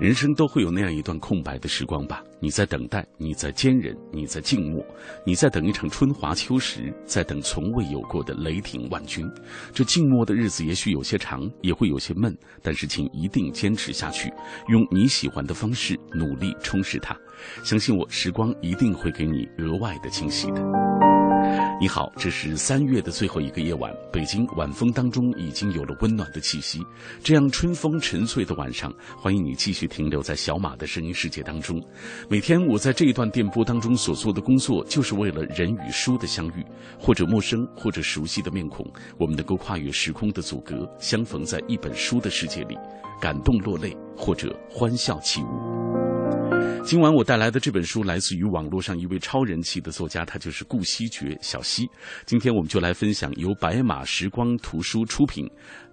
人生都会有那样一段空白的时光吧？你在等待，你在坚忍，你在静默，你在等一场春华秋实，在等从未有过的雷霆万钧。这静默的日子也许有些长，也会有些闷，但是请一定坚持下去，用你喜欢的方式努力充实它。相信我，时光一定会给你额外的惊喜的。你好，这是三月的最后一个夜晚，北京晚风当中已经有了温暖的气息。这样春风沉醉的晚上，欢迎你继续停留在小马的声音世界当中。每天我在这一段电波当中所做的工作，就是为了人与书的相遇，或者陌生，或者熟悉的面孔，我们能够跨越时空的阻隔，相逢在一本书的世界里，感动落泪，或者欢笑起舞。今晚我带来的这本书来自于网络上一位超人气的作家，他就是顾惜觉小溪。今天我们就来分享由白马时光图书出品。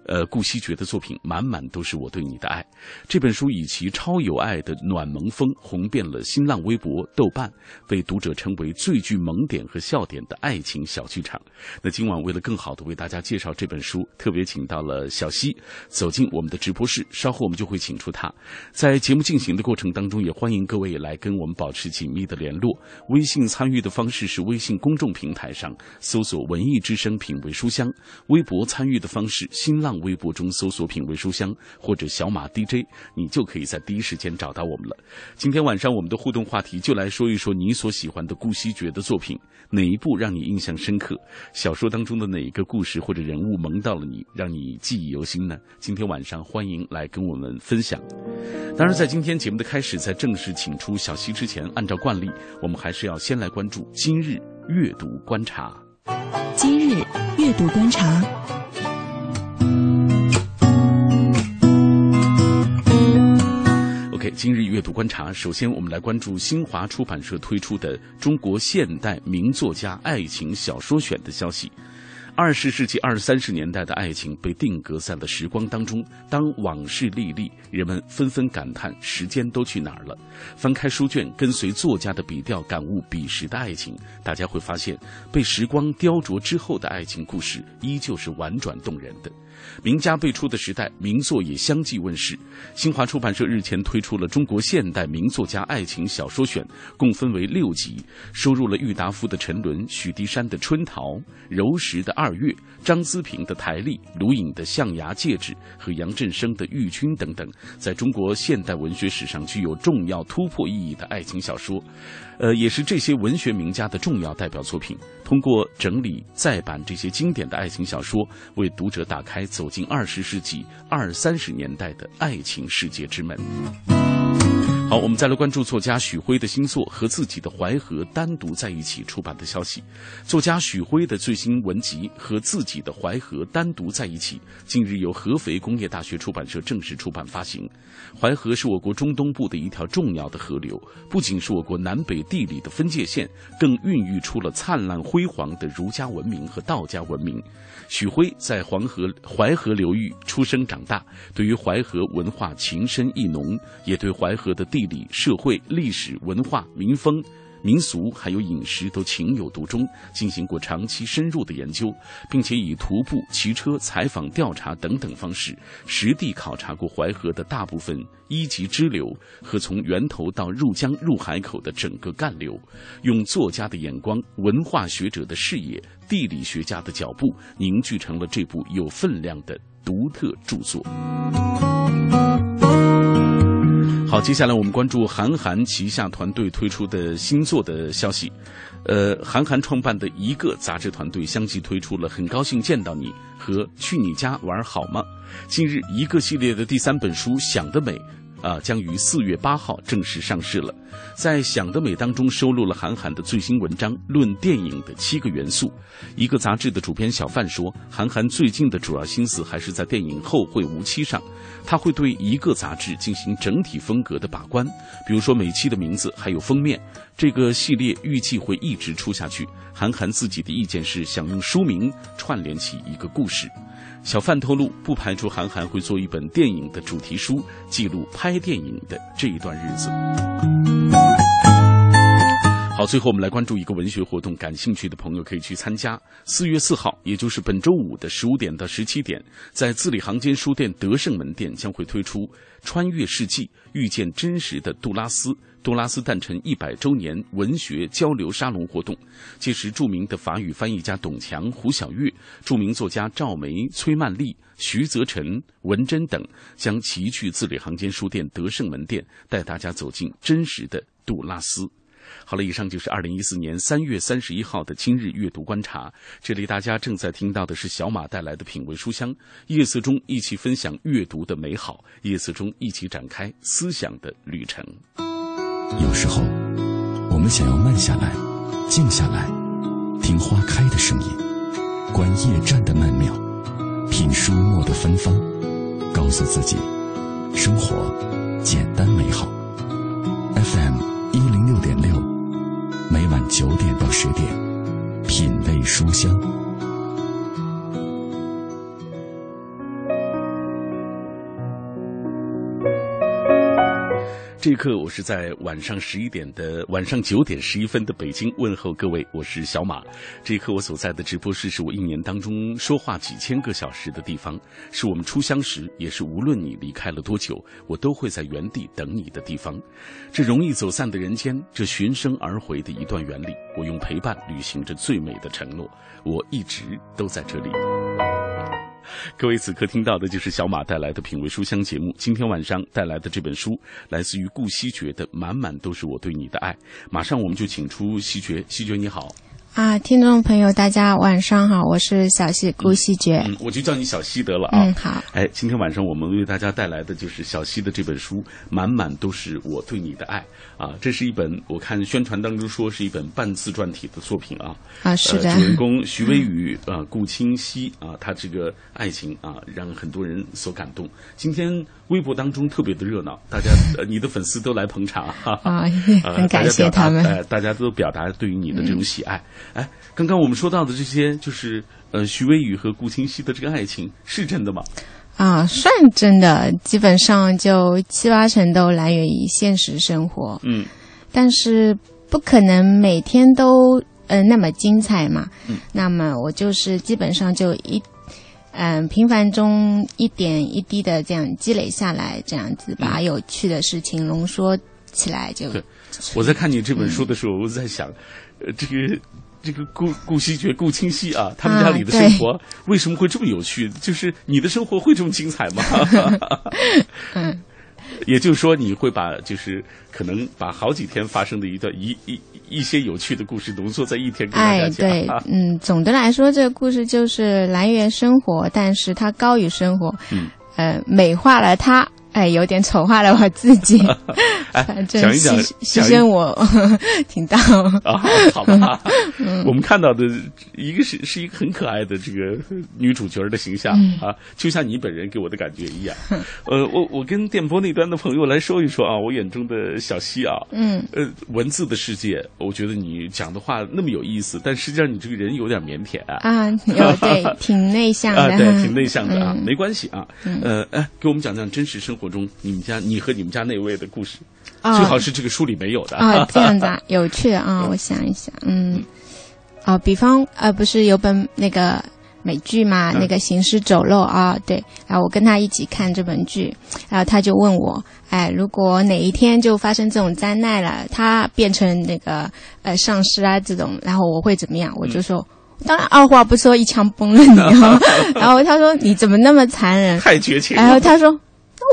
呃，顾惜觉的作品满满都是我对你的爱。这本书以其超有爱的暖萌风红遍了新浪微博、豆瓣，被读者称为最具萌点和笑点的爱情小剧场。那今晚为了更好的为大家介绍这本书，特别请到了小溪走进我们的直播室。稍后我们就会请出他。在节目进行的过程当中，也欢迎各位来跟我们保持紧密的联络。微信参与的方式是微信公众平台上搜索“文艺之声品味书香”，微博参与的方式新浪。微博中搜索“品味书香”或者“小马 DJ”，你就可以在第一时间找到我们了。今天晚上我们的互动话题就来说一说你所喜欢的顾惜觉的作品，哪一部让你印象深刻？小说当中的哪一个故事或者人物萌到了你，让你记忆犹新呢？今天晚上欢迎来跟我们分享。当然，在今天节目的开始，在正式请出小溪之前，按照惯例，我们还是要先来关注今日阅读观察。今日阅读观察。OK，今日阅读观察，首先我们来关注新华出版社推出的《中国现代名作家爱情小说选》的消息。二十世纪二三十年代的爱情被定格在了时光当中，当往事历历，人们纷纷感叹时间都去哪儿了。翻开书卷，跟随作家的笔调感悟彼时的爱情，大家会发现，被时光雕琢之后的爱情故事依旧是婉转动人的。名家辈出的时代，名作也相继问世。新华出版社日前推出了《中国现代名作家爱情小说选》，共分为六集，收录了郁达夫的《沉沦》、许地山的《春桃》、柔石的《二月》、张资平的《台历》、卢隐的《象牙戒指》和杨振声的《玉君》等等，在中国现代文学史上具有重要突破意义的爱情小说。呃，也是这些文学名家的重要代表作品。通过整理再版这些经典的爱情小说，为读者打开走进二十世纪二三十年代的爱情世界之门。好，我们再来关注作家许辉的新作《和自己的淮河单独在一起》出版的消息。作家许辉的最新文集《和自己的淮河单独在一起》近日由合肥工业大学出版社正式出版发行。淮河是我国中东部的一条重要的河流，不仅是我国南北地理的分界线，更孕育出了灿烂辉煌的儒家文明和道家文明。许辉在黄河淮河流域出生长大，对于淮河文化情深意浓，也对淮河的地地理、社会、历史文化、民风。民俗还有饮食都情有独钟，进行过长期深入的研究，并且以徒步、骑车、采访、调查等等方式，实地考察过淮河的大部分一级支流和从源头到入江入海口的整个干流，用作家的眼光、文化学者的视野、地理学家的脚步，凝聚成了这部有分量的独特著作。好，接下来我们关注韩寒旗下团队推出的新作的消息。呃，韩寒创办的一个杂志团队相继推出了《很高兴见到你》和《去你家玩好吗》。近日，一个系列的第三本书《想得美》啊，将于四月八号正式上市了。在《想得美》当中收录了韩寒的最新文章《论电影的七个元素》。一个杂志的主编小范说，韩寒最近的主要心思还是在电影《后会无期》上，他会对一个杂志进行整体风格的把关，比如说每期的名字还有封面。这个系列预计会一直出下去。韩寒自己的意见是想用书名串联起一个故事。小范透露，不排除韩寒会做一本电影的主题书，记录拍电影的这一段日子。好，最后我们来关注一个文学活动，感兴趣的朋友可以去参加。四月四号，也就是本周五的十五点到十七点，在字里行间书店德胜门店将会推出《穿越世纪，遇见真实的杜拉斯》杜拉斯诞辰一百周年文学交流沙龙活动。届时，著名的法语翻译家董强、胡晓月，著名作家赵梅、崔曼丽、徐泽辰、文珍等将齐聚字里行间书店德胜门店，带大家走进真实的杜拉斯。好了，以上就是二零一四年三月三十一号的今日阅读观察。这里大家正在听到的是小马带来的品味书香，夜色中一起分享阅读的美好，夜色中一起展开思想的旅程。有时候，我们想要慢下来，静下来，听花开的声音，观夜战的曼妙，品书墨的芬芳，告诉自己，生活简单美好。FM。一零六点六，每晚九点到十点，品味书香。这一刻，我是在晚上十一点的晚上九点十一分的北京问候各位，我是小马。这一刻，我所在的直播室是我一年当中说话几千个小时的地方，是我们初相识，也是无论你离开了多久，我都会在原地等你的地方。这容易走散的人间，这循声而回的一段缘里，我用陪伴履行着最美的承诺，我一直都在这里。各位，此刻听到的就是小马带来的品味书香节目。今天晚上带来的这本书，来自于顾希觉的《满满都是我对你的爱》。马上我们就请出希觉，希觉你好。啊，听众朋友，大家晚上好，我是小西顾西觉，嗯，我就叫你小西得了啊。嗯，好。哎，今天晚上我们为大家带来的就是小西的这本书，满满都是我对你的爱啊。这是一本我看宣传当中说是一本半自传体的作品啊。啊，是的。主人公徐微雨啊，顾清溪啊，他这个爱情啊，让很多人所感动。今天微博当中特别的热闹，大家呃，你的粉丝都来捧场哈啊，很感谢他们，呃，大家都表达对于你的这种喜爱。哎，刚刚我们说到的这些，就是呃，徐微雨和顾清溪的这个爱情是真的吗？啊，算真的，基本上就七八成都来源于现实生活。嗯，但是不可能每天都呃那么精彩嘛。嗯，那么我就是基本上就一嗯平凡中一点一滴的这样积累下来，这样子把有趣的事情浓缩起来就。对，我在看你这本书的时候，我在想。呃，这个这个顾顾惜觉顾清溪啊，他们家里的生活为什么会这么有趣？就是你的生活会这么精彩吗？嗯，也就是说，你会把就是可能把好几天发生的一段一一一些有趣的故事浓缩在一天跟大家讲。哎，对，嗯，总的来说，这个故事就是来源生活，但是它高于生活，嗯，呃，美化了它。哎，有点丑化了我自己，哎反正牺牺牲我 挺大。啊，好吧。我们看到的一个是是一个很可爱的这个女主角的形象啊，就像你本人给我的感觉一样。呃，我我跟电波那端的朋友来说一说啊，我眼中的小溪啊，嗯，呃，文字的世界，我觉得你讲的话那么有意思，但实际上你这个人有点腼腆。啊，有对，挺内向的，对，挺内向的啊，没关系啊，呃，哎，给我们讲讲真实生活。中你们家你和你们家那位的故事，最好是这个书里没有的啊，这样子啊，有趣啊，我想一想，嗯，哦，比方呃，不是有本那个美剧嘛，那个《行尸走肉》啊，对，然后我跟他一起看这本剧，然后他就问我，哎，如果哪一天就发生这种灾难了，他变成那个呃丧尸啊这种，然后我会怎么样？我就说，当然二话不说一枪崩了你，然后他说你怎么那么残忍？太绝情。然后他说。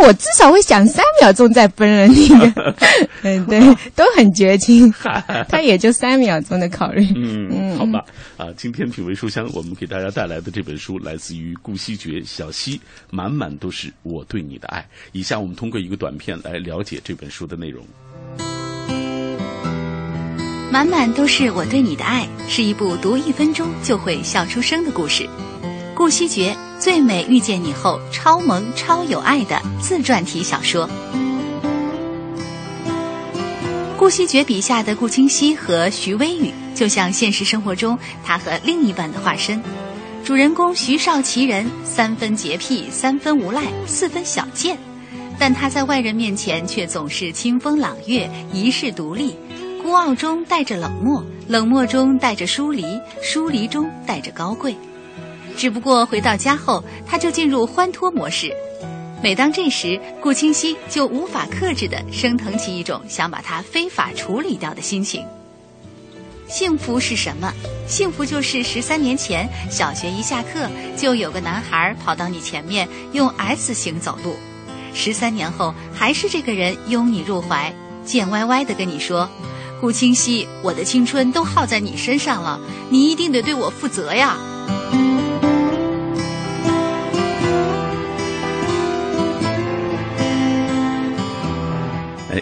我至少会想三秒钟再分了那个，嗯，对，都很绝情，他也就三秒钟的考虑。嗯，好吧，啊，今天品味书香，我们给大家带来的这本书来自于顾惜觉、小溪，满满都是我对你的爱。以下我们通过一个短片来了解这本书的内容。满满都是我对你的爱，是一部读一分钟就会笑出声的故事。顾惜觉《最美遇见你》后超萌超有爱的自传体小说。顾惜觉笔下的顾清溪和徐微雨，就像现实生活中他和另一半的化身。主人公徐少奇人三分洁癖，三分无赖，四分小贱，但他在外人面前却总是清风朗月，一世独立。孤傲中带着冷漠，冷漠中带着疏离，疏离中带着高贵。只不过回到家后，他就进入欢脱模式。每当这时，顾清溪就无法克制地升腾起一种想把他非法处理掉的心情。幸福是什么？幸福就是十三年前小学一下课，就有个男孩跑到你前面用 S 型走路。十三年后，还是这个人拥你入怀，贱歪歪地跟你说：“顾清溪，我的青春都耗在你身上了，你一定得对我负责呀。”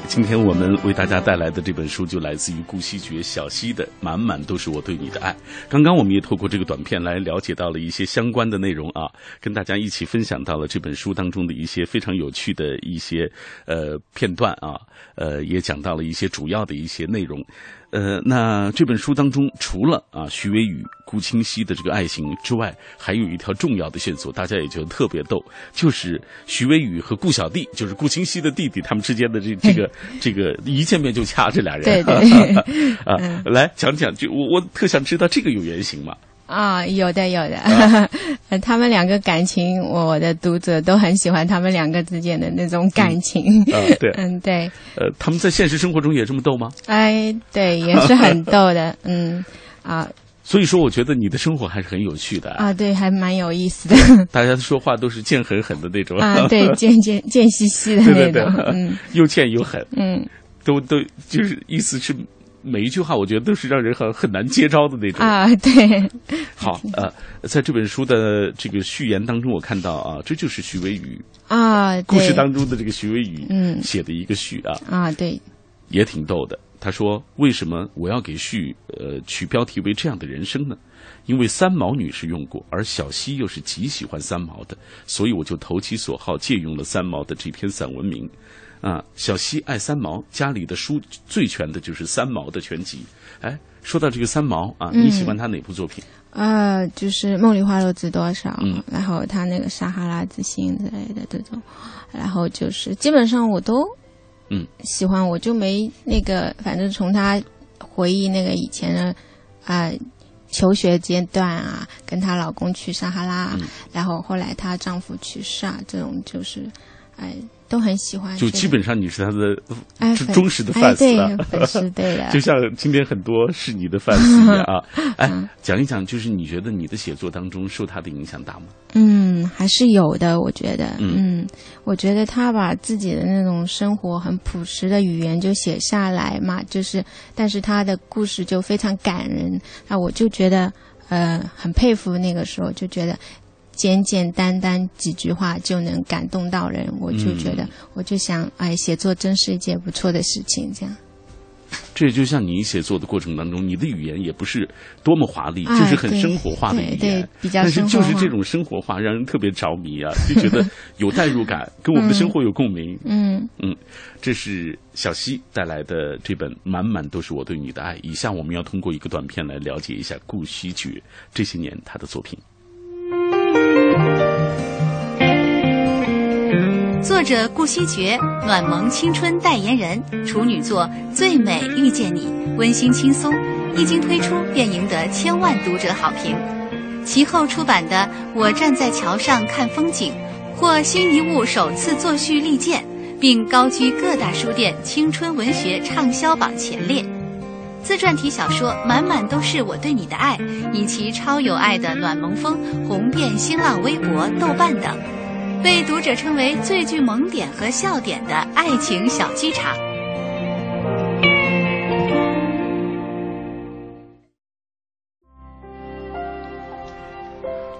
今天我们为大家带来的这本书就来自于顾惜觉、小溪的《满满都是我对你的爱》。刚刚我们也透过这个短片来了解到了一些相关的内容啊，跟大家一起分享到了这本书当中的一些非常有趣的一些呃片段啊，呃，也讲到了一些主要的一些内容。呃，那这本书当中，除了啊徐微雨、顾清溪的这个爱情之外，还有一条重要的线索，大家也觉得特别逗，就是徐微雨和顾小弟，就是顾清溪的弟弟，他们之间的这 这个这个一见面就掐这俩人，对对 啊，来讲讲，就我我特想知道这个有原型吗？啊，有的有的，他们两个感情，我的读者都很喜欢他们两个之间的那种感情。啊，对，嗯，对。呃，他们在现实生活中也这么逗吗？哎，对，也是很逗的，嗯，啊。所以说，我觉得你的生活还是很有趣的啊，对，还蛮有意思的。大家说话都是贱狠狠的那种啊，对，贱贱贱兮兮的那种，嗯，又贱又狠，嗯，都都就是意思是。每一句话，我觉得都是让人很很难接招的那种啊。对，好，呃，在这本书的这个序言当中，我看到啊，这就是徐微宇啊，故事当中的这个徐微宇嗯写的一个序啊啊，对，也挺逗的。他说：“为什么我要给序呃取标题为这样的人生呢？因为三毛女士用过，而小溪又是极喜欢三毛的，所以我就投其所好，借用了三毛的这篇散文名。”啊，小溪爱三毛，家里的书最全的就是三毛的全集。哎，说到这个三毛啊，你喜欢他哪部作品？呃，就是《梦里花落知多少》，嗯，然后他那个《撒哈拉之心》之类的这种，然后就是基本上我都嗯喜欢，我就没那个，反正从他回忆那个以前的啊求学阶段啊，跟她老公去撒哈拉，然后后来她丈夫去世啊，这种就是哎。都很喜欢，就基本上你是他的忠实的粉丝了。粉丝对的，就像今天很多是你的粉丝一样啊。哎，讲一讲，就是你觉得你的写作当中受他的影响大吗？嗯，还是有的。我觉得，嗯，我觉得他把自己的那种生活很朴实的语言就写下来嘛，就是，但是他的故事就非常感人。那我就觉得，呃，很佩服。那个时候就觉得。简简单单几句话就能感动到人，我就觉得，我就想，哎，写作真是一件不错的事情。这样，这也就像你写作的过程当中，你的语言也不是多么华丽，就是很生活化的语言，比较但是就是这种生活化让人特别着迷啊，就觉得有代入感，跟我们的生活有共鸣。嗯嗯，这是小溪带来的这本《满满都是我对你的爱》。以下我们要通过一个短片来了解一下顾惜觉这些年他的作品。作者顾惜觉，暖萌青春代言人，处女作《最美遇见你》温馨轻松，一经推出便赢得千万读者好评。其后出版的《我站在桥上看风景》获新一物首次作序力荐，并高居各大书店青春文学畅销榜前列。自传体小说满满都是我对你的爱，以其超有爱的暖萌风红遍新浪微博、豆瓣等。被读者称为最具萌点和笑点的爱情小剧场。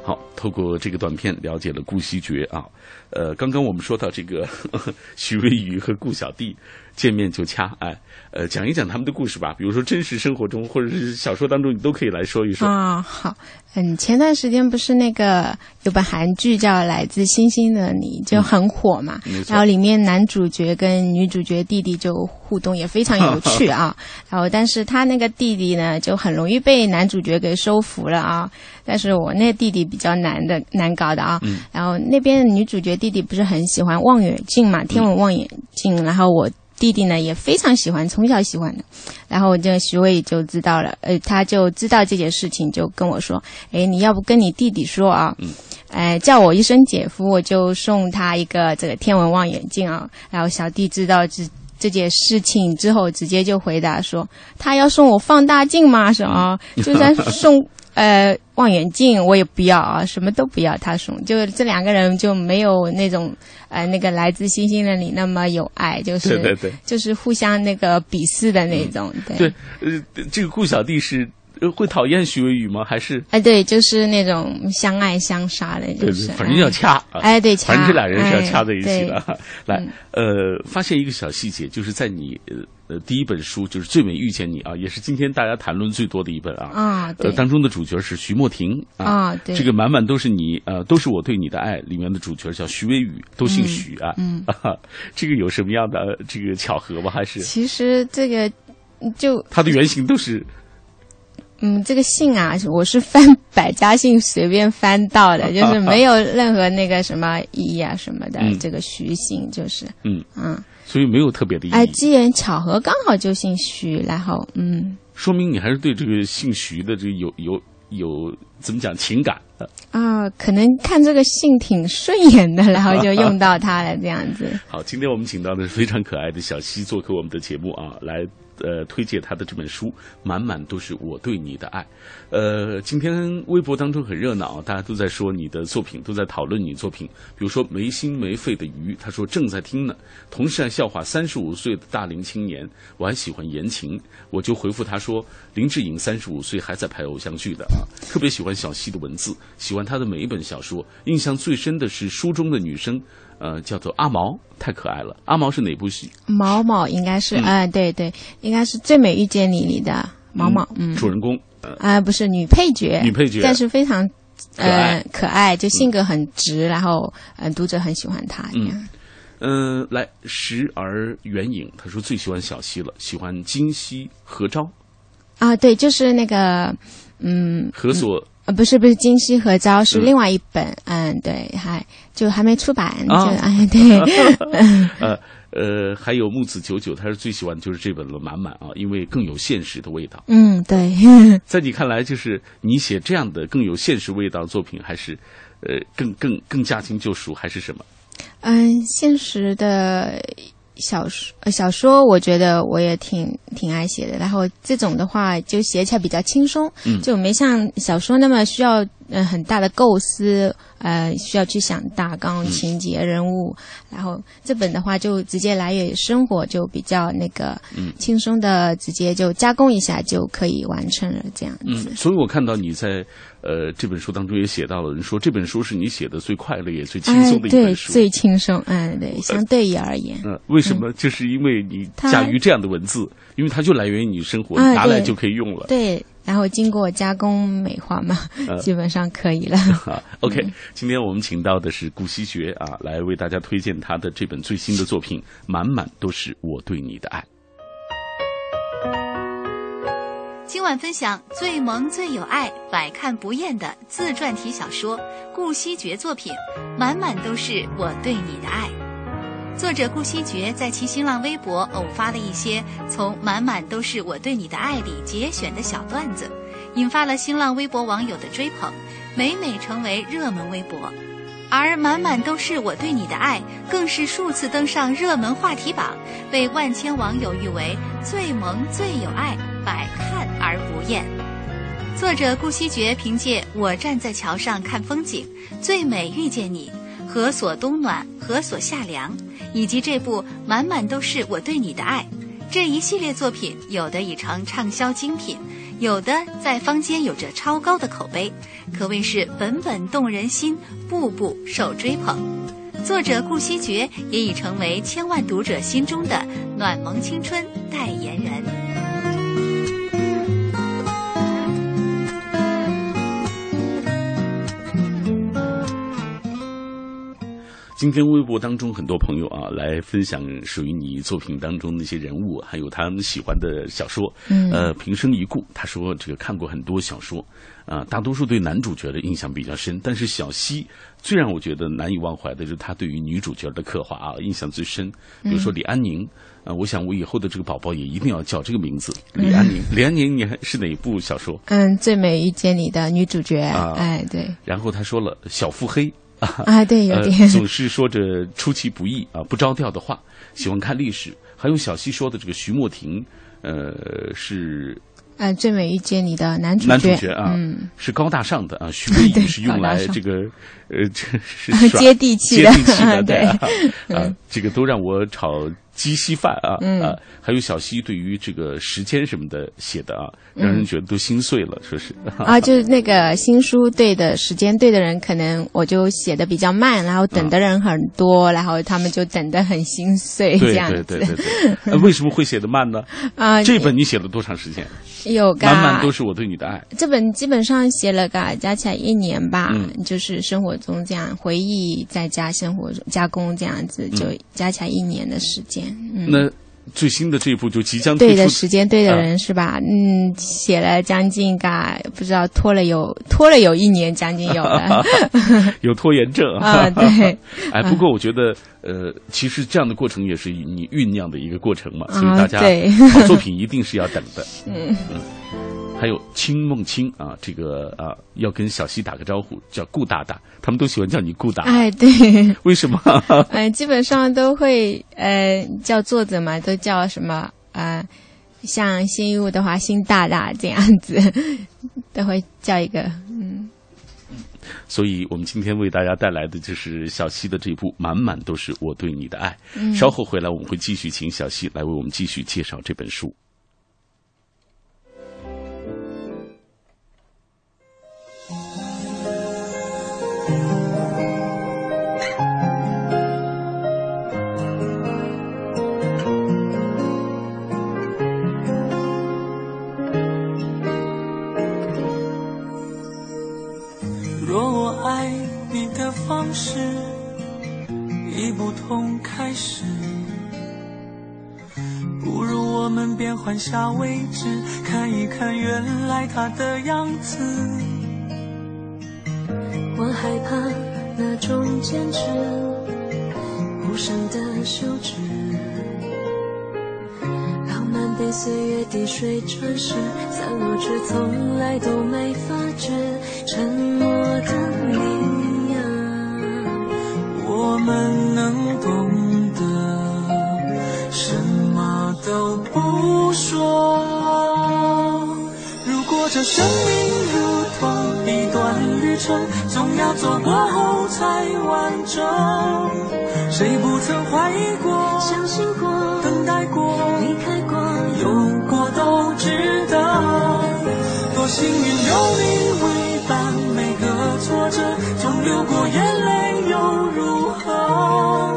好，透过这个短片了解了顾惜觉啊，呃，刚刚我们说到这个呵呵许巍宇和顾小弟见面就掐，哎，呃，讲一讲他们的故事吧，比如说真实生活中或者是小说当中，你都可以来说一说。啊、好，嗯，前段时间不是那个有本韩剧叫《来自星星的你》，就很火嘛，然后里面男主角跟女主角弟弟就互动也非常有趣啊，然后但是他那个弟弟呢就很容易被男主角给收服了啊，但是我那弟弟比较难的难搞的啊，嗯。然后那边女主角弟弟不是很喜欢望远镜嘛，天文望远镜，然后我。弟弟呢也非常喜欢，从小喜欢的，然后这个徐伟就知道了，呃，他就知道这件事情，就跟我说，哎，你要不跟你弟弟说啊，嗯，哎，叫我一声姐夫，我就送他一个这个天文望远镜啊。然后小弟知道这这件事情之后，直接就回答说，他要送我放大镜吗？是啊，就算送呃望远镜我也不要啊，什么都不要，他送。就这两个人就没有那种呃那个来自星星的你那么有爱，就是对对对就是互相那个鄙视的那种，对。对，呃，这个顾小弟是呃会讨厌徐伟宇吗？还是哎，对，就是那种相爱相杀的，对就是对，反正要掐啊。哎，对，掐反正这俩人是要哎掐在一起的。来嗯，呃，发现一个小细节，就是在你呃呃第一本书就是《最美遇见你》啊，也是今天大家谈论最多的一本啊。啊，呃，当中的主角是徐莫婷啊，啊，对，这个满满都是你，呃，都是我对你的爱里面的主角叫徐微雨，都姓徐啊。嗯啊，这个有什么样的呃这个巧合吗？还是其实这个就它的原型都是嗯，这个姓啊，我是翻百家姓随便翻到的，就是没有任何那个什么意义啊什么的。嗯这个徐姓就是，嗯，嗯，所以没有特别的意义。哎，机缘巧合刚好就姓徐，然后嗯说明你还是对这个姓徐的这个有有有怎么讲情感的。啊，可能看这个姓挺顺眼的，然后就用到它了，这样子。好，今天我们请到的是非常可爱的小溪做客我们的节目啊，来呃推荐他的这本书，满满都是我对你的爱。呃，今天微博当中很热闹，大家都在说你的作品，都在讨论你作品。比如说没心没肺的鱼，他说正在听呢，同时还笑话三十五岁的大龄青年，我还喜欢言情，我就回复他说林志颖三十五岁还在拍偶像剧的啊，特别喜欢小溪的文字，喜欢他的每一本小说，印象最深的是书中的女生。呃，叫做阿毛，太可爱了。阿毛是哪部戏？毛毛应该是，嗯。哎、对对，应该是《最美遇见你》里的毛毛，嗯，主人公。呃，啊、不是女配角，女配角。但是非常呃可爱，就性格很直，然后嗯、呃读者很喜欢她嗯。嗯、来时而远影，他说最喜欢小溪了，喜欢今夕何朝啊，对，就是那个嗯何所呃不是不是今夕何朝是嗯另外一本，嗯对，还就还没出版，啊就 哎对，呃呃，还有木子九九，他是最喜欢就是这本了，满满啊，因为更有现实的味道。嗯对，在你看来，就是你写这样的更有现实味道的作品，还是呃更更更驾轻就熟，还是什么？嗯，现实的小说，呃小说我觉得我也挺挺爱写的。然后这种的话，就写起来比较轻松，嗯就没像小说那么需要呃很大的构思，呃需要去想大纲、情节、人物。然后这本的话就直接来源于生活，就比较那个嗯轻松的，直接就加工一下就可以完成了这样子。嗯，所以我看到你在呃这本书当中也写到了，人说这本书是你写的最快乐也最轻哎松的，一对，本书。最轻松，嗯，对，相对于而言，嗯，为什么？就是因为你驾驭这样的文字，因为它就来源于你生活，拿来就可以用了。对，然后经过加工美化嘛，呃 基本上可以了。啊，OK，今天我们请到的是顾惜觉啊，来为大家推荐他的这本最新的作品，满满都是我对你的爱。今晚分享最萌最有爱、百看不厌的自传体小说顾惜觉作品，满满都是我对你的爱。作者顾惜觉在其新浪微博偶发了一些从“满满都是我对你的爱”里节选的小段子，引发了新浪微博网友的追捧，每每成为热门微博。而“满满都是我对你的爱”更是数次登上热门话题榜，被万千网友誉为最萌最有爱，百看而不厌。作者顾惜觉凭借《我站在桥上看风景》《最美遇见你》何所冬暖，何所夏凉，以及这部满满都是我对你的爱，这一系列作品，有的已成畅销精品，有的在坊间有着超高的口碑，可谓是本本动人心，步步受追捧。作者顾惜觉也已成为千万读者心中的暖萌青春代言人。今天微博当中很多朋友啊来分享属于你作品当中那些人物，还有他们喜欢的小说。嗯，呃，平生一顾，他说这个看过很多小说，啊，大多数对男主角的印象比较深，但是小溪最让我觉得难以忘怀的就是他对于女主角的刻画啊，印象最深。比如说李安宁，啊，我想我以后的这个宝宝也一定要叫这个名字，李安宁。李安宁，你还是哪一部小说？嗯，《最美遇见你》的女主角。啊，哎，对。然后他说了小腹黑。啊，对，有点总是说着出其不意啊、不着调的话，喜欢看历史。还有小溪说的这个徐莫婷，呃，是啊最美遇见你的男主角男主角啊，嗯，是高大上的啊。徐 悲怡是用来这个呃，这是接地气的接地气的，对 啊，这个都让我炒鸡稀饭啊嗯啊。还有小溪对于这个时间什么的写的啊，让人觉得都心碎了，说是 啊，就是那个新书对的时间对的人，可能我就写的比较慢，然后等的人很多，然后他们就等的很心碎，这对样子。对对对对。呃为什么会写的慢呢？啊，这本你写了多长时间？有噶满满都是我对你的爱。这本基本上写了个加起来一年吧，嗯就是生活中这样回忆，再加生活中加工这样子，就加起来一年的时间。嗯，那最新的这一部就即将推出对的时间对的人是吧？嗯，写了将近嘎不知道拖了有拖了有一年，将近有了。有拖延症啊 对。哎，不过我觉得，呃，其实这样的过程也是你酝酿的一个过程嘛，所以啊大家对好作品一定是要等的。嗯还有清梦清啊，这个啊要跟小溪打个招呼，叫顾大大，他们都喜欢叫你顾大，哎，对，为什么？嗯、基本上都会呃叫作者嘛，都叫什么呃，像新一物的话，新大大这样子，都会叫一个嗯。所以我们今天为大家带来的就是小溪的这部《满满都是我对你的爱》。嗯稍后回来我们会继续请小溪来为我们继续介绍这本书。变换下位置，看一看原来它的样子。我害怕那种坚持，无声的休止，浪漫被岁月滴水穿石，散落却从来都没发觉，沉默的你呀，我们能懂这生命如同一段旅程，总要走过后才完整。谁不曾怀疑过、相信过，等待过、离开过，有过都值得。多幸运有你为伴，每个挫折总流过眼泪又如何？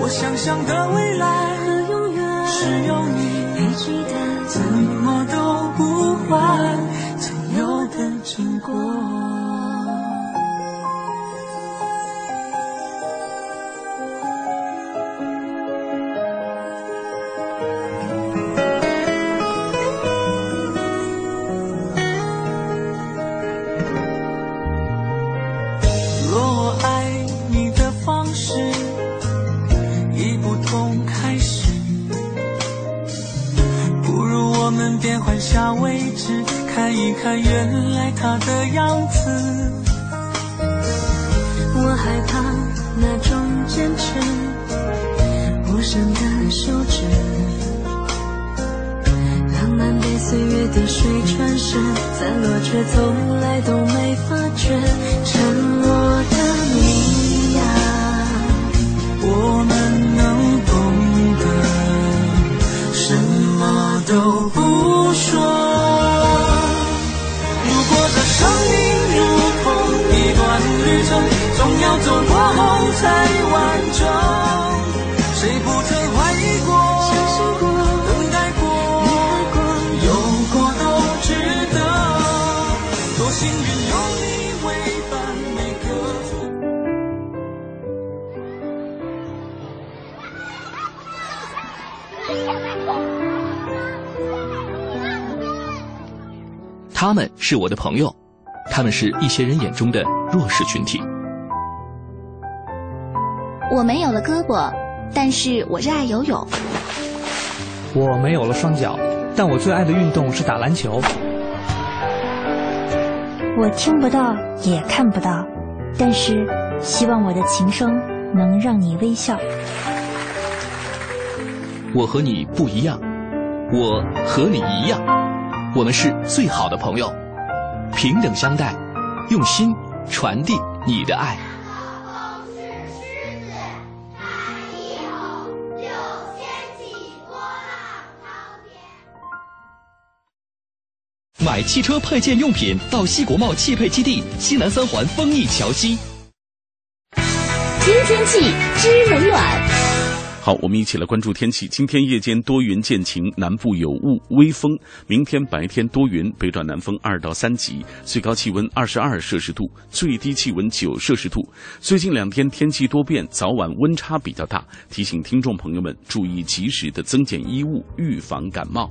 我想象的未来和永远是有你，陪去的是我的朋友，他们是一些人眼中的弱势群体。我没有了胳膊，但是我热爱游泳。我没有了双脚，但我最爱的运动是打篮球。我听不到，也看不到，但是希望我的琴声能让你微笑。我和你不一样，我和你一样，我们是最好的朋友，平等相待，用心传递你的爱。买汽车配件用品到西国贸汽配基地西南三环丰益桥西。听天气知冷暖。好，我们一起来关注天气。今天夜间多云见晴，南部有雾，微风。明天白天多云，北转南风二到三级，最高气温二十二摄氏度，最低气温九摄氏度。最近两天天气多变，早晚温差比较大，提醒听众朋友们注意及时的增减衣物，预防感冒。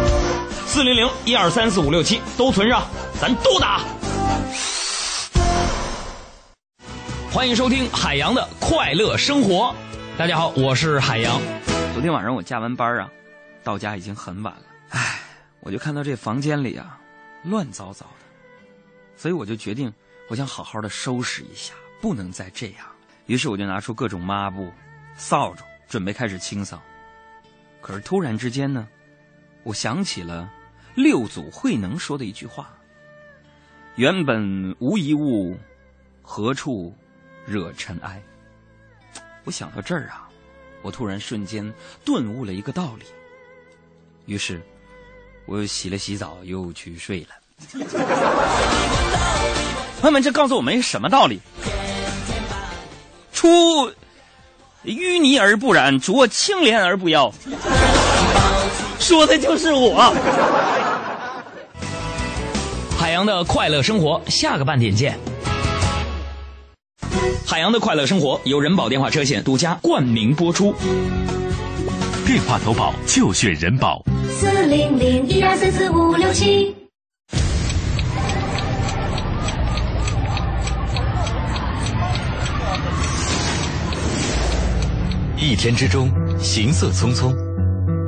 四零零一二三四五六七都存上，咱都打。欢迎收听海洋的快乐生活。大家好，我是海洋。昨天晚上我加完班啊，到家已经很晚了。唉，我就看到这房间里啊，乱糟糟的，所以我就决定，我想好好的收拾一下，不能再这样。于是我就拿出各种抹布、扫帚，准备开始清扫。可是突然之间呢，我想起了。六祖慧能说的一句话：“原本无一物，何处惹尘埃？”我想到这儿啊，我突然瞬间顿悟了一个道理。于是，我又洗了洗澡，又去睡了。朋友们，这告诉我们什么道理？出淤泥而不染，濯清涟而不妖。说的就是我。海洋的快乐生活，下个半点见。海洋的快乐生活由人保电话车险独家冠名播出，电话投保就选人保。四零零一二三四五六七。一天之中，行色匆匆，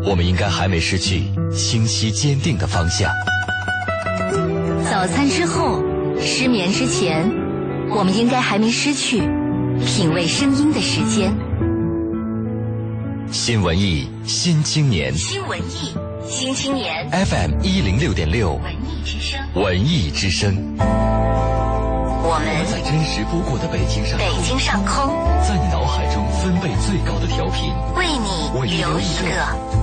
我们应该还没失去清晰坚定的方向。早餐之后，失眠之前，我们应该还没失去品味声音的时间。新文艺新青年，新文艺新青年，FM 一零六点六，文艺之声，文艺之声。我们在真实不过的北京上空，北京上空，在你脑海中分贝最高的调频，为你留一个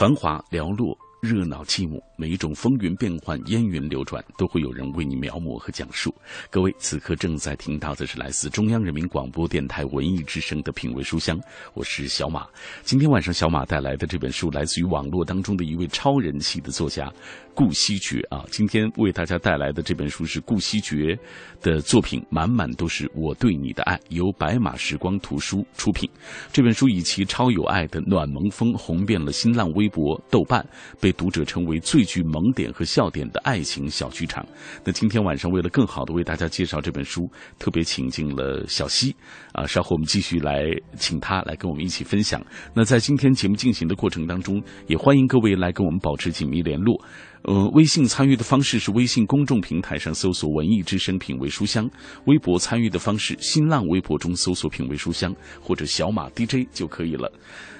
繁华寥落。热闹寂寞，每一种风云变幻、烟云流转，都会有人为你描摹和讲述。各位此刻正在听到的是来自中央人民广播电台文艺之声的品味书香，我是小马。今天晚上小马带来的这本书，来自于网络当中的一位超人气的作家。顾惜觉啊。今天为大家带来的这本书是顾惜觉的作品，满满都是我对你的爱，由白马时光图书出品。这本书以其超有爱的暖萌风红遍了新浪微博、豆瓣，被读者称为最具萌点和笑点的爱情小剧场。那今天晚上为了更好的为大家介绍这本书，特别请进了小溪啊，稍后我们继续来请他来跟我们一起分享。那在今天节目进行的过程当中，也欢迎各位来跟我们保持紧密联络。呃，微信参与的方式是微信公众平台上搜索“文艺之声品味书香”，微博参与的方式，新浪微博中搜索“品味书香”或者小马 DJ 就可以了。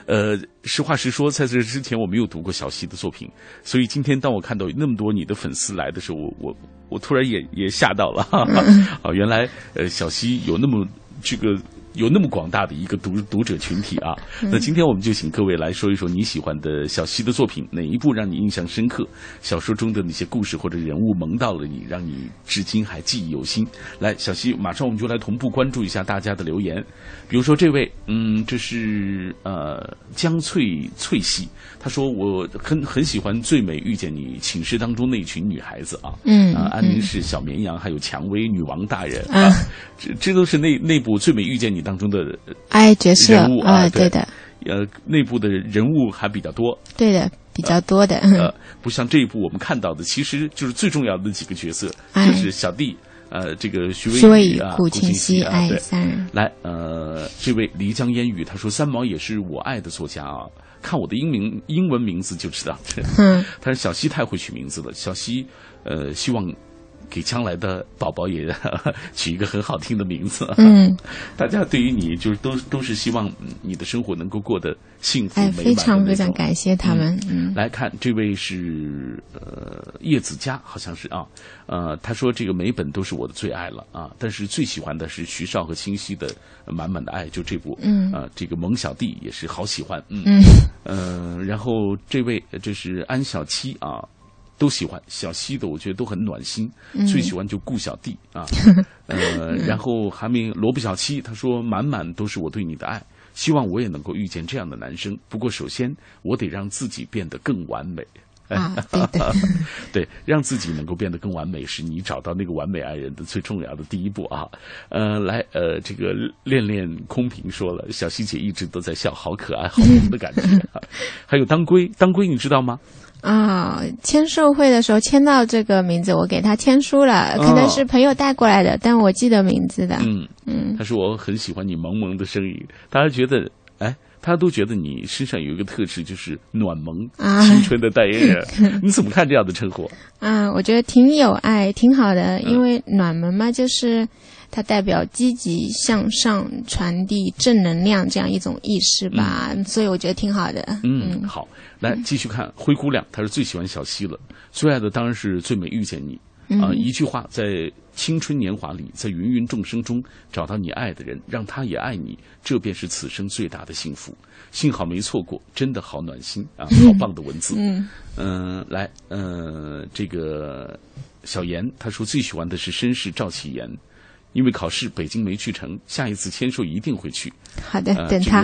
呃，实话实说，在这之前我没有读过小溪的作品，所以今天当我看到那么多你的粉丝来的时候，我我我突然也也吓到了。啊，原来呃小溪有那么这个。有那么广大的一个读读者群体啊，那今天我们就请各位来说一说你喜欢的小溪的作品，哪一部让你印象深刻？小说中的那些故事或者人物萌到了你，让你至今还记忆犹新。来，小溪，马上我们就来同步关注一下大家的留言。比如说这位，嗯，这是呃江翠翠溪，他说我很很喜欢《最美遇见你》寝室当中那群女孩子啊，嗯啊，安宁是小绵羊，还有蔷薇女王大人啊，这这都是那那部《最美遇见你》。当中的哎角色啊，对的，呃，内部的人物还比较多，对的，比较多的，呃，不像这一部我们看到的，其实就是最重要的几个角色，就是小弟，呃，这个徐巍宇啊，顾清溪啊，对，三，来，呃，这位漓江烟雨，他说三毛也是我爱的作家啊，看我的英名英文名字就知道，嗯，他说小溪太会取名字了，小溪，呃，希望。给将来的宝宝也 取一个很好听的名字。嗯，大家对于你就是都都是希望你的生活能够过得幸福美满。非常非常感谢他们。嗯，来看这位是呃叶子佳，好像是啊，呃他说这个每本都是我的最爱了啊，但是最喜欢的是徐少和清晰的满满的爱，就这部。嗯啊，这个萌小弟也是好喜欢。嗯嗯，呃，然后这位这是安小七啊。都喜欢小溪的，我觉得都很暖心。最喜欢就顾小弟啊，呃，然后还没萝卜小七，他说满满都是我对你的爱，希望我也能够遇见这样的男生。不过首先我得让自己变得更完美。啊，对的，对，让自己能够变得更完美，是你找到那个完美爱人的最重要的第一步啊。呃，来，呃，这个恋恋空瓶说了，小溪姐一直都在笑，好可爱，好萌的感觉。还有当归，当归你知道吗？啊，签售会的时候签到这个名字，我给他签书了，可能是朋友带过来的，但我记得名字的。嗯嗯，他说我很喜欢你萌萌的声音，大家觉得，哎，大家都觉得你身上有一个特质，就是暖萌、青春的代言人。你怎么看这样的称呼？啊，我觉得挺有爱，挺好的，因为暖萌嘛，就是它代表积极向上、传递正能量这样一种意识吧，所以我觉得挺好的。嗯，好。来继续看灰姑娘，她是最喜欢小溪了，最爱的当然是最美遇见你啊！一句话，在青春年华里，在芸芸众生中找到你爱的人，让他也爱你，这便是此生最大的幸福。幸好没错过，真的好暖心啊！好棒的文字，嗯嗯，来，呃，这个小严他说最喜欢的是绅士赵启言，因为考试北京没去成，下一次签售一定会去。好的，等他。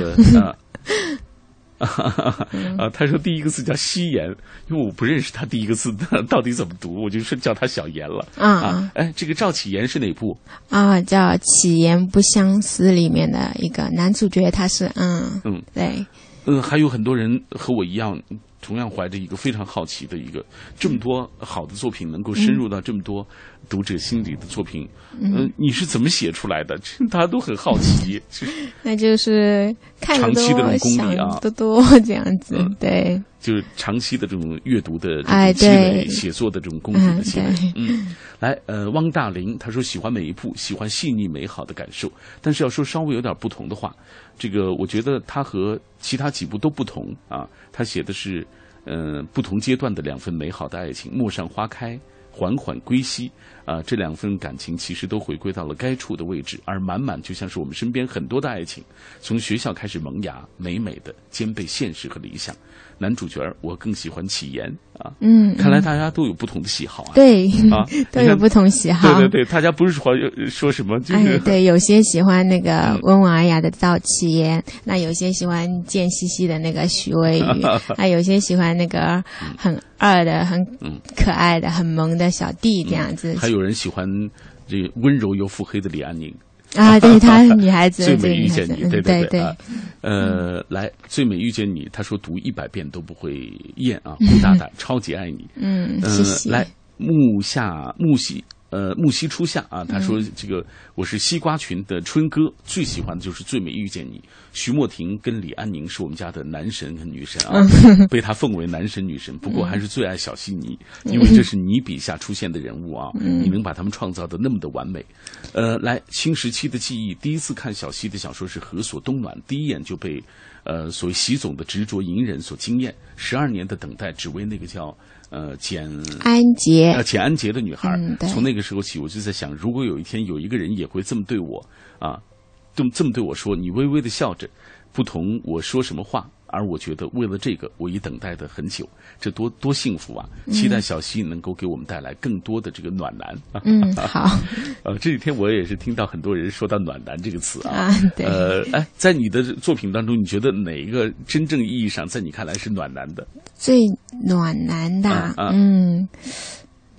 啊，他说第一个字叫夕颜，因为我不认识他第一个字到底怎么读，我就说叫他小颜了。啊，哎，这个赵启言是哪部？啊，叫《启言不相思》里面的一个男主角，他是嗯嗯对，嗯，还有很多人和我一样，同样怀着一个非常好奇的一个，这么多好的作品能够深入到这么多。读者心里的作品，嗯，你是怎么写出来的？大家都很好奇。那就是看长期的这种功力啊，多多这样子，对，就是长期的这种阅读的哎，积累，写作的这种功底的积累。嗯，来，呃，汪大林他说喜欢每一部，喜欢细腻美好的感受，但是要说稍微有点不同的话，这个我觉得他和其他几部都不同啊。他写的是，嗯，不同阶段的两份美好的爱情，陌上花开。缓缓归西，啊，这两份感情其实都回归到了该处的位置，而满满就像是我们身边很多的爱情，从学校开始萌芽，美美的兼备现实和理想。男主角我更喜欢启言啊，嗯，看来大家都有不同的喜好啊，对啊，都有不同喜好，对对对，大家不是说说什么，就是对，有些喜欢那个温文尔雅的赵启言，那有些喜欢贱兮兮的那个徐威宇，啊，有些喜欢那个很二的、很可爱的、很萌的小弟这样子。还有人喜欢这温柔又腹黑的李安宁。啊，对，她是女孩子，最美遇见你，对对对。呃，来，最美遇见你，她说读一百遍都不会厌啊，顾大大超级爱你。嗯，谢谢。来，木下木喜。呃，木西初夏啊，他说这个我是西瓜群的春哥，最喜欢的就是《最美遇见你》。徐莫婷跟李安宁是我们家的男神和女神啊，被他奉为男神女神。不过还是最爱小悉尼，因为这是你笔下出现的人物啊，你能把他们创造的那么的完美。呃，来，新时期的记忆，第一次看小溪的小说是《何所冬暖》，第一眼就被呃所谓习总的执着隐忍所惊艳。十二年的等待，只为那个叫。呃，简安杰，呃，简安杰的女孩，从那个时候起，我就在想，如果有一天有一个人也会这么对我，啊，这么这么对我说，你微微的笑着，不同我说什么话。而我觉得，为了这个，我已等待的很久，这多多幸福啊！期待小溪能够给我们带来更多的这个暖男。嗯，好。呃，这几天我也是听到很多人说到“暖男”这个词啊。啊，对。呃，哎，在你的作品当中，你觉得哪一个真正意义上，在你看来是暖男的？最暖男的，嗯。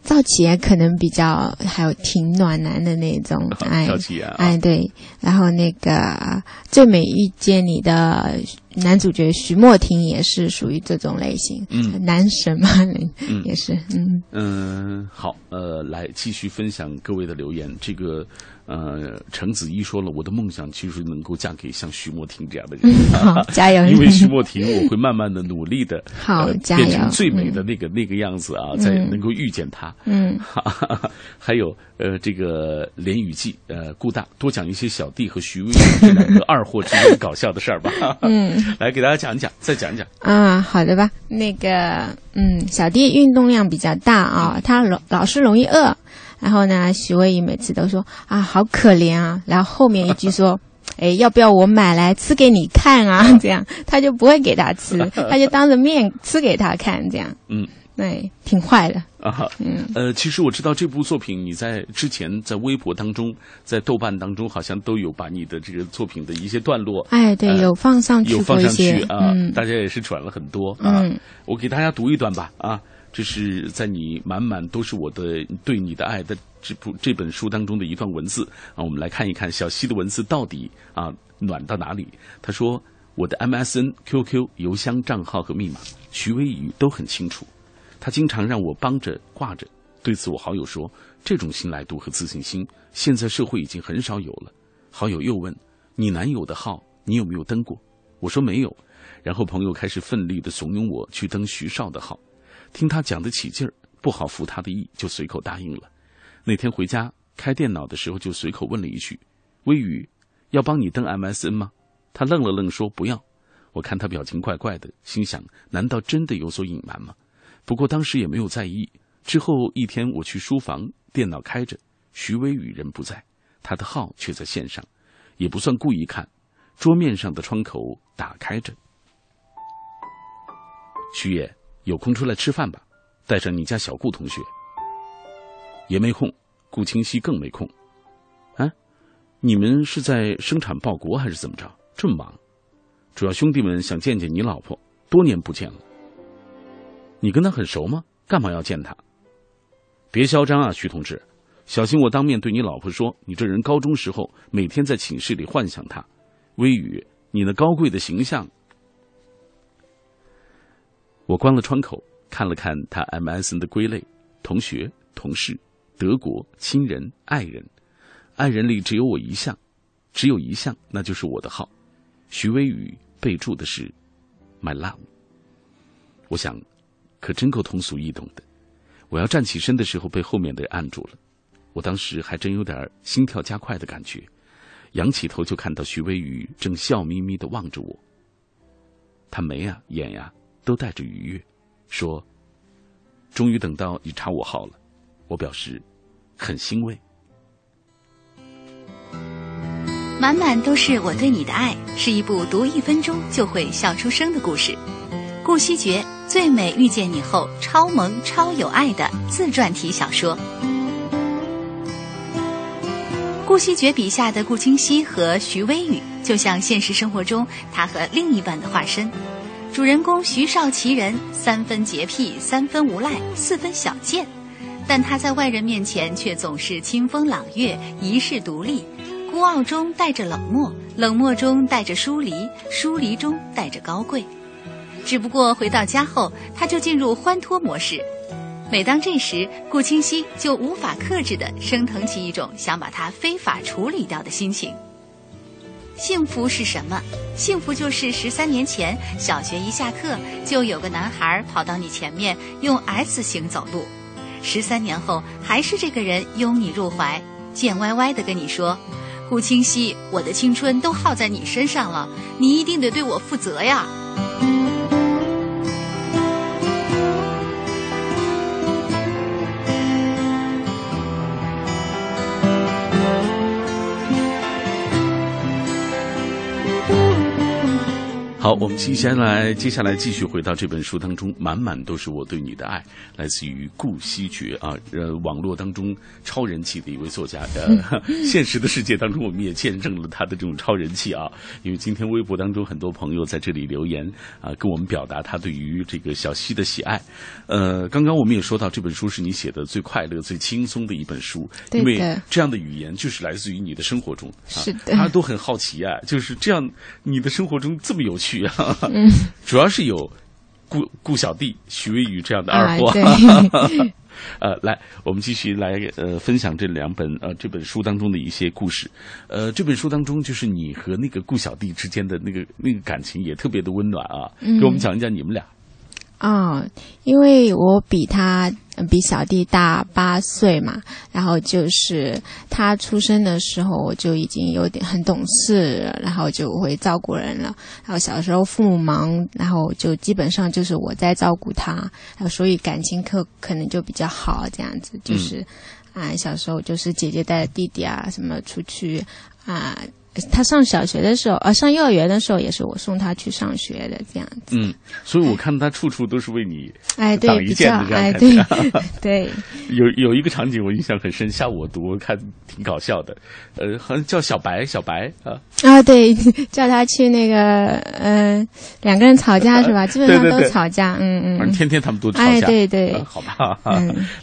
赵启可能比较还有挺暖男的那种，哎，哎对，然后那个《最美遇见你》的男主角徐莫婷也是属于这种类型，嗯，男神嘛，嗯也是，嗯嗯，好，呃，来继续分享各位的留言，这个。呃，程子怡说了，我的梦想其实能够嫁给像徐莫婷这样的人。好，加油！因为徐莫婷，我会慢慢的努力的，好，变成最美的那个那个样子啊，再能够遇见她。嗯，还有呃，这个连雨季，呃，顾大多讲一些小弟和徐威这两个二货之间搞笑的事儿吧。嗯，来给大家讲一讲，再讲一讲。啊，好的吧。那个，嗯，小弟运动量比较大啊，他老老是容易饿。然后呢，徐威仪每次都说啊，好可怜啊。然后后面一句说，哎，要不要我买来吃给你看啊？这样他就不会给他吃，他就当着面吃给他看，这样。嗯，那，挺坏的啊。嗯，呃，其实我知道这部作品，你在之前在微博当中，在豆瓣当中，好像都有把你的这个作品的一些段落，哎，对，有放上去，有放上去啊。大家也是转了很多啊。我给大家读一段吧啊。这是在你满满都是我的对你的爱的这部这本书当中的一段文字啊，我们来看一看小溪的文字到底啊暖到哪里？他说我的 MSN、QQ、邮箱账号和密码，徐威宇都很清楚。他经常让我帮着挂着。对此，我好友说，这种信赖度和自信心，现在社会已经很少有了。好友又问你男友的号，你有没有登过？我说没有。然后朋友开始奋力的怂恿我去登徐少的号。听他讲得起劲儿，不好服他的意，就随口答应了。那天回家开电脑的时候，就随口问了一句：“微雨，要帮你登 MSN 吗？”他愣了愣，说：“不要。”我看他表情怪怪的，心想：难道真的有所隐瞒吗？不过当时也没有在意。之后一天，我去书房，电脑开着，徐威宇人不在，他的号却在线上，也不算故意看。桌面上的窗口打开着，徐野。有空出来吃饭吧，带上你家小顾同学。也没空，顾清溪更没空。啊，你们是在生产报国还是怎么着？这么忙？主要兄弟们想见见你老婆，多年不见了。你跟他很熟吗？干嘛要见他？别嚣张啊，徐同志，小心我当面对你老婆说，你这人高中时候每天在寝室里幻想他。微雨，你那高贵的形象。我关了窗口，看了看他 MSN 的归类：同学、同事、德国、亲人、爱人。爱人里只有我一项，只有一项，那就是我的号。徐微雨备注的是 “my love”。我想，可真够通俗易懂的。我要站起身的时候，被后面的按住了。我当时还真有点心跳加快的感觉，仰起头就看到徐微雨正笑眯眯的望着我。他眉呀，眼呀。都带着愉悦，说：“终于等到你查我号了。”我表示很欣慰。满满都是我对你的爱，是一部读一分钟就会笑出声的故事。顾惜觉《最美遇见你》后超萌超有爱的自传体小说。顾惜觉笔下的顾清溪和徐微雨，就像现实生活中他和另一半的化身。主人公徐少奇人三分洁癖，三分无赖，四分小贱，但他在外人面前却总是清风朗月，一世独立，孤傲中带着冷漠，冷漠中带着疏离，疏离中带着高贵。只不过回到家后，他就进入欢脱模式。每当这时，顾清溪就无法克制地升腾起一种想把他非法处理掉的心情。幸福是什么？幸福就是十三年前小学一下课，就有个男孩跑到你前面用 S 型走路。十三年后，还是这个人拥你入怀，贱歪歪地跟你说：“顾清溪，我的青春都耗在你身上了，你一定得对我负责呀。”好，我们接下来接下来继续回到这本书当中，满满都是我对你的爱，来自于顾惜觉啊，呃，网络当中超人气的一位作家。呃，现实的世界当中，我们也见证了他的这种超人气啊。因为今天微博当中很多朋友在这里留言啊，跟我们表达他对于这个小溪的喜爱。呃，刚刚我们也说到，这本书是你写的最快乐、最轻松的一本书，因为这样的语言就是来自于你的生活中。是的，大家都很好奇啊，就是这样，你的生活中这么有趣。嗯，主要是有顾顾小弟、徐威宇这样的二货。呃，来，我们继续来呃分享这两本呃这本书当中的一些故事。呃，这本书当中就是你和那个顾小弟之间的那个那个感情也特别的温暖啊。给我们讲一讲你们俩。啊，因为我比他比小弟大八岁嘛，然后就是他出生的时候我就已经有点很懂事，然后就会照顾人了。然后小时候父母忙，然后就基本上就是我在照顾他，然后所以感情可可能就比较好这样子。就是啊，小时候就是姐姐带着弟弟啊什么出去啊。他上小学的时候，呃，上幼儿园的时候也是我送他去上学的这样子。嗯，所以我看他处处都是为你哎，对一剑的这样感觉。对，有有一个场景我印象很深，下午我读看挺搞笑的，呃，好像叫小白，小白啊。啊，对，叫他去那个，呃，两个人吵架是吧？基本上都吵架，嗯嗯。反正天天他们都吵架。哎，对对。好吧，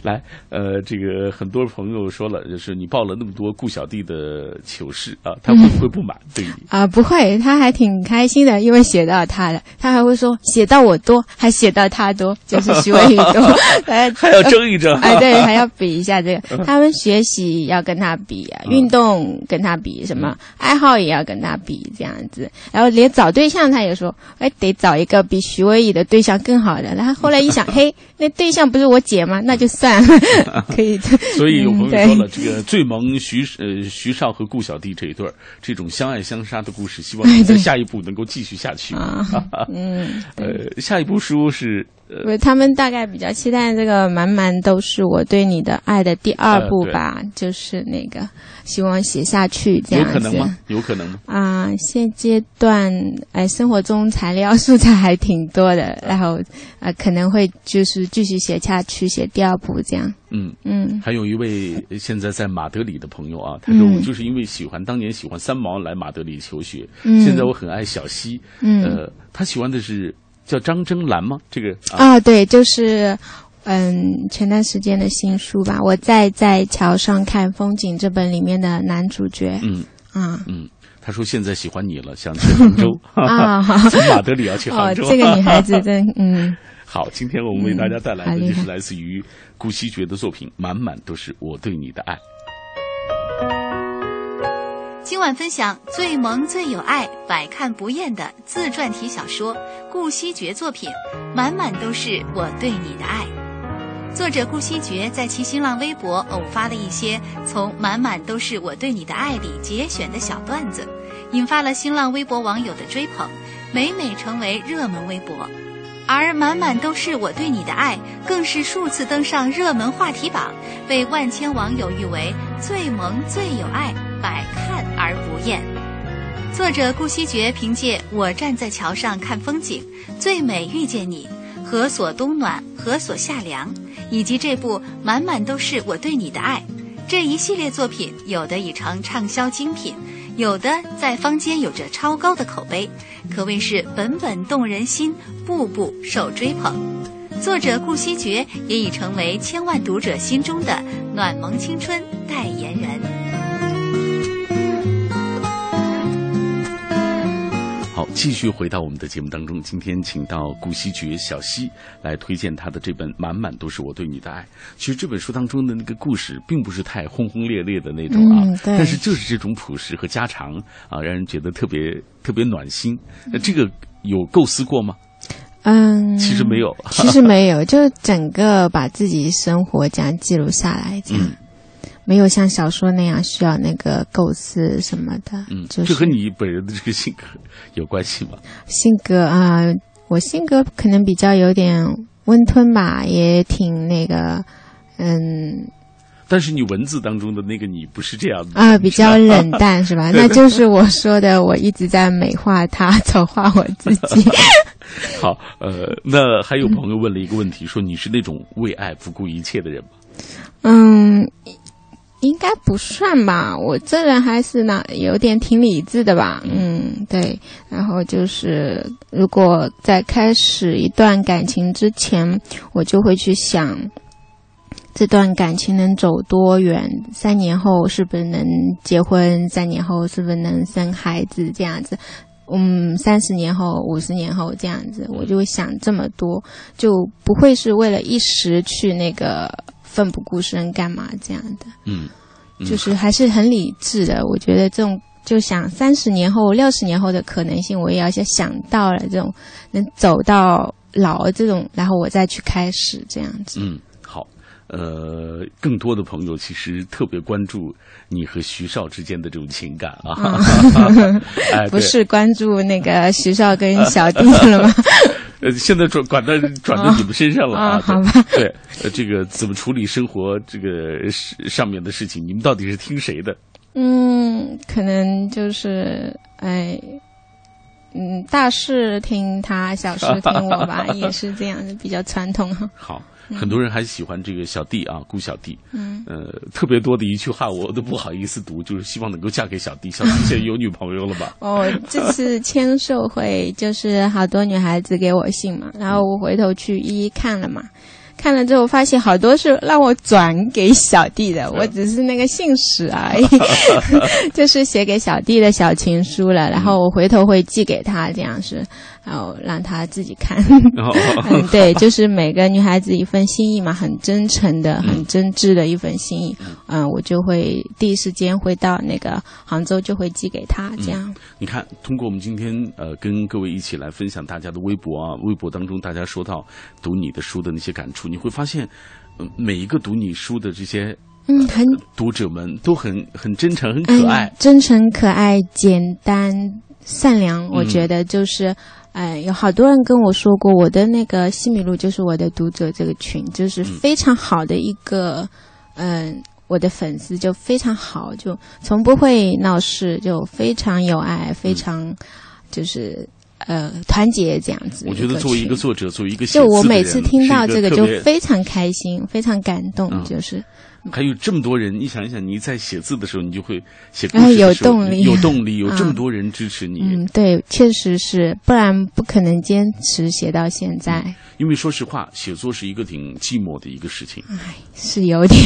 来，呃，这个很多朋友说了，就是你报了那么多顾小弟的糗事啊，他会不会？不满对。你啊，不会，他还挺开心的，因为写到他了，他还会说写到我多，还写到他多，就是徐伟宇多，还要争一争，哎，对，还要比一下这个，他们学习要跟他比啊，运动跟他比，什么爱好也要跟他比，这样子，然后连找对象他也说，哎，得找一个比徐伟宇的对象更好的，然后后来一想，嘿，那对象不是我姐吗？那就算了，可以。所以有朋友说了，这个最萌徐呃徐少和顾小弟这一对儿，这。这种相爱相杀的故事，希望 你在下一步能够继续下去。嗯，呃，下一部书是呃，他们大概比较期待这个满满都是我对你的爱的第二部吧，就是那个希望写下去这样子。有可能吗？有可能吗？啊，现阶段哎，生活中材料素材还挺多的，然后啊，可能会就是继续写下去，写第二部这样。嗯嗯，还有一位现在在马德里的朋友啊，他说我就是因为喜欢当年喜欢三毛来马德里求学，嗯现在我很爱小溪，呃，他喜欢的是叫张真兰吗？这个啊，对，就是嗯，前段时间的新书吧，我在在桥上看风景这本里面的男主角，嗯啊嗯，他说现在喜欢你了，想去杭州 啊，从马德里要去杭州，这个女孩子 真嗯。好，今天我们为大家带来的就是来自于顾惜觉的作品，满满都是我对你的爱。今晚分享最萌最有爱、百看不厌的自传体小说《顾惜觉》作品，满满都是我对你的爱。作者顾惜觉在其新浪微博偶发了一些从《满满都是我对你的爱》里节选的小段子，引发了新浪微博网友的追捧，每每成为热门微博。而满满都是我对你的爱，更是数次登上热门话题榜，被万千网友誉为最萌最有爱，百看而不厌。作者顾惜觉凭借《我站在桥上看风景》《最美遇见你》《何所冬暖何所夏凉》，以及这部《满满都是我对你的爱》这一系列作品，有的已成畅销精品，有的在坊间有着超高的口碑，可谓是本本动人心，步步受追捧。作者顾惜觉也已成为千万读者心中的暖萌青春代言人。继续回到我们的节目当中。今天请到顾惜觉小溪来推荐他的这本《满满都是我对你的爱》。其实这本书当中的那个故事，并不是太轰轰烈烈的那种啊，嗯对但是就是这种朴实和家常啊，让人觉得特别特别暖心。那这个有构思过吗？嗯，其实没有其实没有，就整个把自己生活这样记录下来，这样、嗯没有像小说那样需要那个构思什么的。嗯，就是这和你本人的这个性格有关系吗？性格啊、我性格可能比较有点温吞吧，也挺那个，嗯但是你文字当中的那个你不是这样的啊，比较冷淡是吧？那就是我说的，我一直在美化他，丑化我自己。好，呃，那还有朋友问了一个问题，说你是那种为爱不顾一切的人吗？嗯，应该不算吧。我这人还是呢，有点挺理智的吧。嗯，对。然后就是，如果在开始一段感情之前，我就会去想，这段感情能走多远？三年后是不是能结婚？三年后是不是能生孩子？这样子。嗯，三十年后、五十年后这样子，我就会想这么多，就不会是为了一时去那个奋不顾身干嘛这样的，嗯，嗯就是还是很理智的。我觉得这种就想三十年后、六十年后的可能性，我也要先想到了这种能走到老这种，然后我再去开始这样子。嗯，好。呃，更多的朋友其实特别关注你和徐少之间的这种情感啊，哎，不是关注那个徐少跟小弟了吗？呃，现在转管到转到你们身上了啊！啊好吧对，呃，这个怎么处理生活这个事上面的事情，你们到底是听谁的？嗯，可能就是哎。嗯，大事听他，小事听我吧，也是这样的，比较传统哈。好，嗯很多人还喜欢这个小弟啊，顾小弟。嗯呃，特别多的一句话我都不好意思读，就是希望能够嫁给小弟。小弟 现在有女朋友了吧？哦，这次签售会就是好多女孩子给我信嘛，然后我回头去一一看了嘛，看了之后发现好多是让我转给小弟的，我只是那个信使而已，就是写给小弟的小情书了，然后我回头会寄给他，这样是，然后让她自己看。对，就是每个女孩子一份心意嘛，很真诚的、很真挚的一份心意，嗯，我就会第一时间会到那个杭州就会寄给她，这样。你看，通过我们今天呃跟各位一起来分享大家的微博啊，微博当中大家说到读你的书的那些感触，你会发现，嗯、每一个读你书的这些嗯，很读者们都很很真诚、很可爱嗯。真诚、可爱、简单、善良。我嗯觉得就是，哎、有好多人跟我说过，我的那个西米露就是我的读者这个群，就是非常好的一个，嗯、我的粉丝就非常好，就从不会闹事，就非常有爱，非常就是。呃，团结这样子。我觉得作为一个作者，作为一个就我每次听到这个就非常开心，非常感动，嗯就是还有这么多人，你想一想，你在写字的时候，你就会写故哎有事的时候动力有动力，有这么嗯多人支持你。嗯，对，确实是，不然不可能坚持写到现在，因为说实话，写作是一个挺寂寞的一个事情，是有点。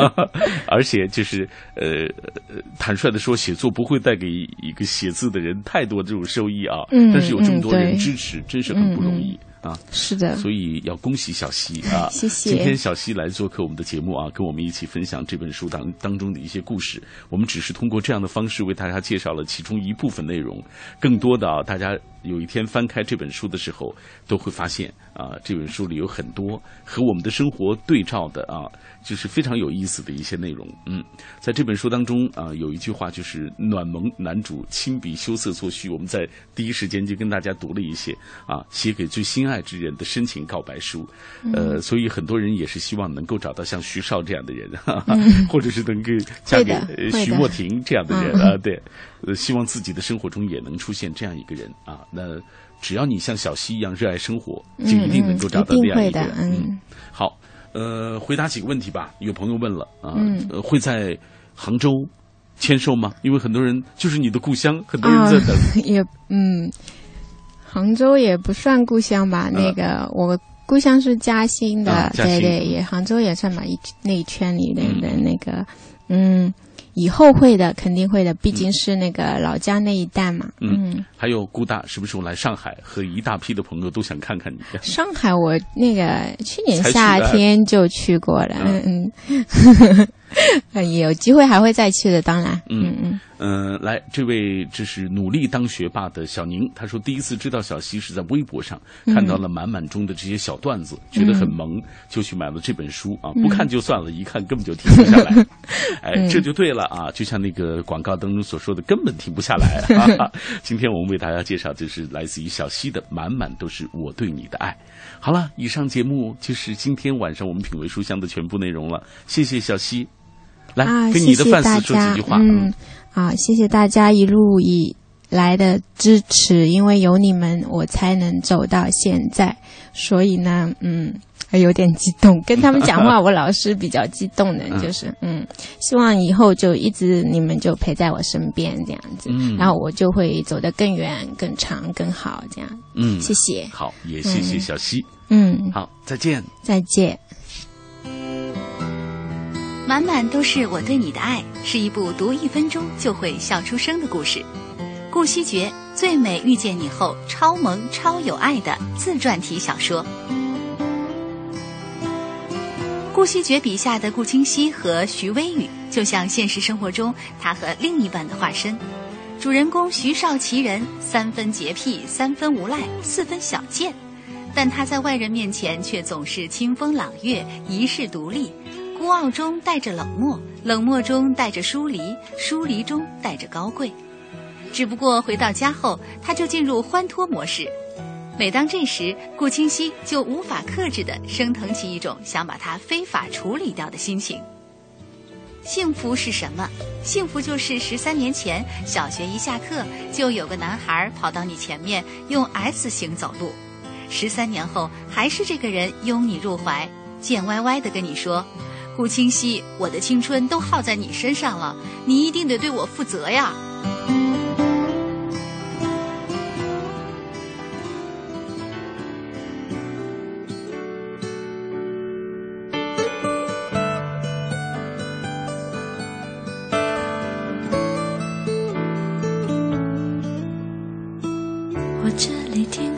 而且就是呃，呃坦率的说，写作不会带给一个写字的人太多这种收益啊。嗯但是有这么多人支持，真是很不容易。啊，是的所以要恭喜小溪啊！谢谢今天小溪来做客我们的节目啊，跟我们一起分享这本书当当中的一些故事。我们只是通过这样的方式为大家介绍了其中一部分内容，更多的啊，大家有一天翻开这本书的时候，都会发现啊，这本书里有很多和我们的生活对照的啊，就是非常有意思的一些内容。嗯，在这本书当中啊，有一句话就是暖萌男主亲笔羞涩作序，我们在第一时间就跟大家读了一些啊，写给最心爱之人的深情告白书。呃，所以很多人也是希望能够找到像徐少这样的人，哈哈嗯或者是能够嫁给徐莫婷这样的人嗯啊，对，呃，希望自己的生活中也能出现这样一个人啊。那只要你像小溪一样热爱生活，就一定能够找到这样一个人。嗯好，呃，回答几个问题吧。有朋友问了啊，嗯呃会在杭州签售吗？因为很多人就是你的故乡，很多人在等。也嗯，杭州也不算故乡吧？那个我故乡是嘉兴的，对对，也杭州也算吧，一那一圈里的的那个，嗯。以后会的，肯定会的，毕竟是那个老家那一带嘛。嗯，还有顾大什么时候来上海？和一大批的朋友都想看看你。上海，我那个去年夏天就去过了。嗯嗯，有机会还会再去的，当然。嗯。嗯。嗯，来，这位这是努力当学霸的小宁，他说第一次知道小溪是在微博上看到了满满中的这些小段子，觉得很萌，就去买了这本书啊，不看就算了，一看根本就停不下来，哎，这就对了啊，就像那个广告当中所说的，根本停不下来。今天我们为大家介绍就是来自于小溪的满满都是我对你的爱。好了，以上节目就是今天晚上我们品味书香的全部内容了，谢谢小溪，来跟你的 fans 说几句话。嗯。啊，谢谢大家一路以来的支持，因为有你们，我才能走到现在。所以呢，嗯，还有点激动，跟他们讲话，我老是比较激动的，就是嗯，希望以后就一直你们就陪在我身边这样子，然后我就会走得更远、更长、更好这样。嗯，谢谢。好，也谢谢小溪。嗯，好，再见。再见。满满都是我对你的爱，是一部读一分钟就会笑出声的故事。顾惜觉《最美遇见你》后超萌超有爱的自传体小说。顾惜觉笔下的顾清溪和徐微雨，就像现实生活中他和另一半的化身。主人公徐少奇人，三分洁癖，三分无赖，四分小贱，但他在外人面前却总是清风朗月，一世独立。孤傲中带着冷漠，冷漠中带着疏离，疏离中带着高贵。只不过回到家后，他就进入欢脱模式。每当这时，顾清溪就无法克制地升腾起一种想把他非法处理掉的心情。幸福是什么？幸福就是十三年前小学一下课，就有个男孩跑到你前面用 S 型走路。十三年后，还是这个人拥你入怀，贱歪歪的跟你说。顾清溪，我的青春都耗在你身上了，你一定得对我负责呀。我们是不